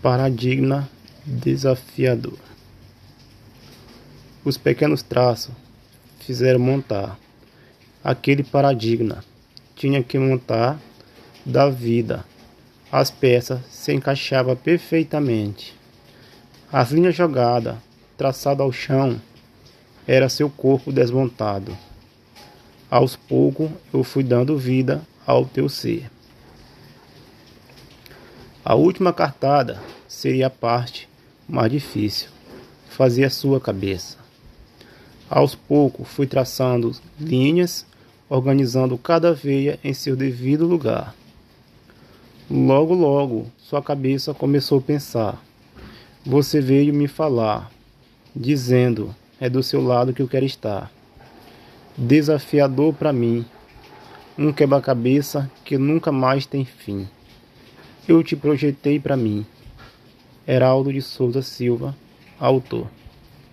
Paradigma desafiador. Os pequenos traços fizeram montar aquele paradigma. Tinha que montar da vida. As peças se encaixavam perfeitamente. As linhas jogadas, traçadas ao chão, era seu corpo desmontado. Aos poucos eu fui dando vida ao teu ser. A última cartada seria a parte mais difícil, fazia sua cabeça. Aos poucos fui traçando linhas, organizando cada veia em seu devido lugar. Logo, logo, sua cabeça começou a pensar. Você veio me falar, dizendo: é do seu lado que eu quero estar. Desafiador para mim, um quebra-cabeça que nunca mais tem fim. Eu te projetei para mim. Heraldo de Souza Silva, autor.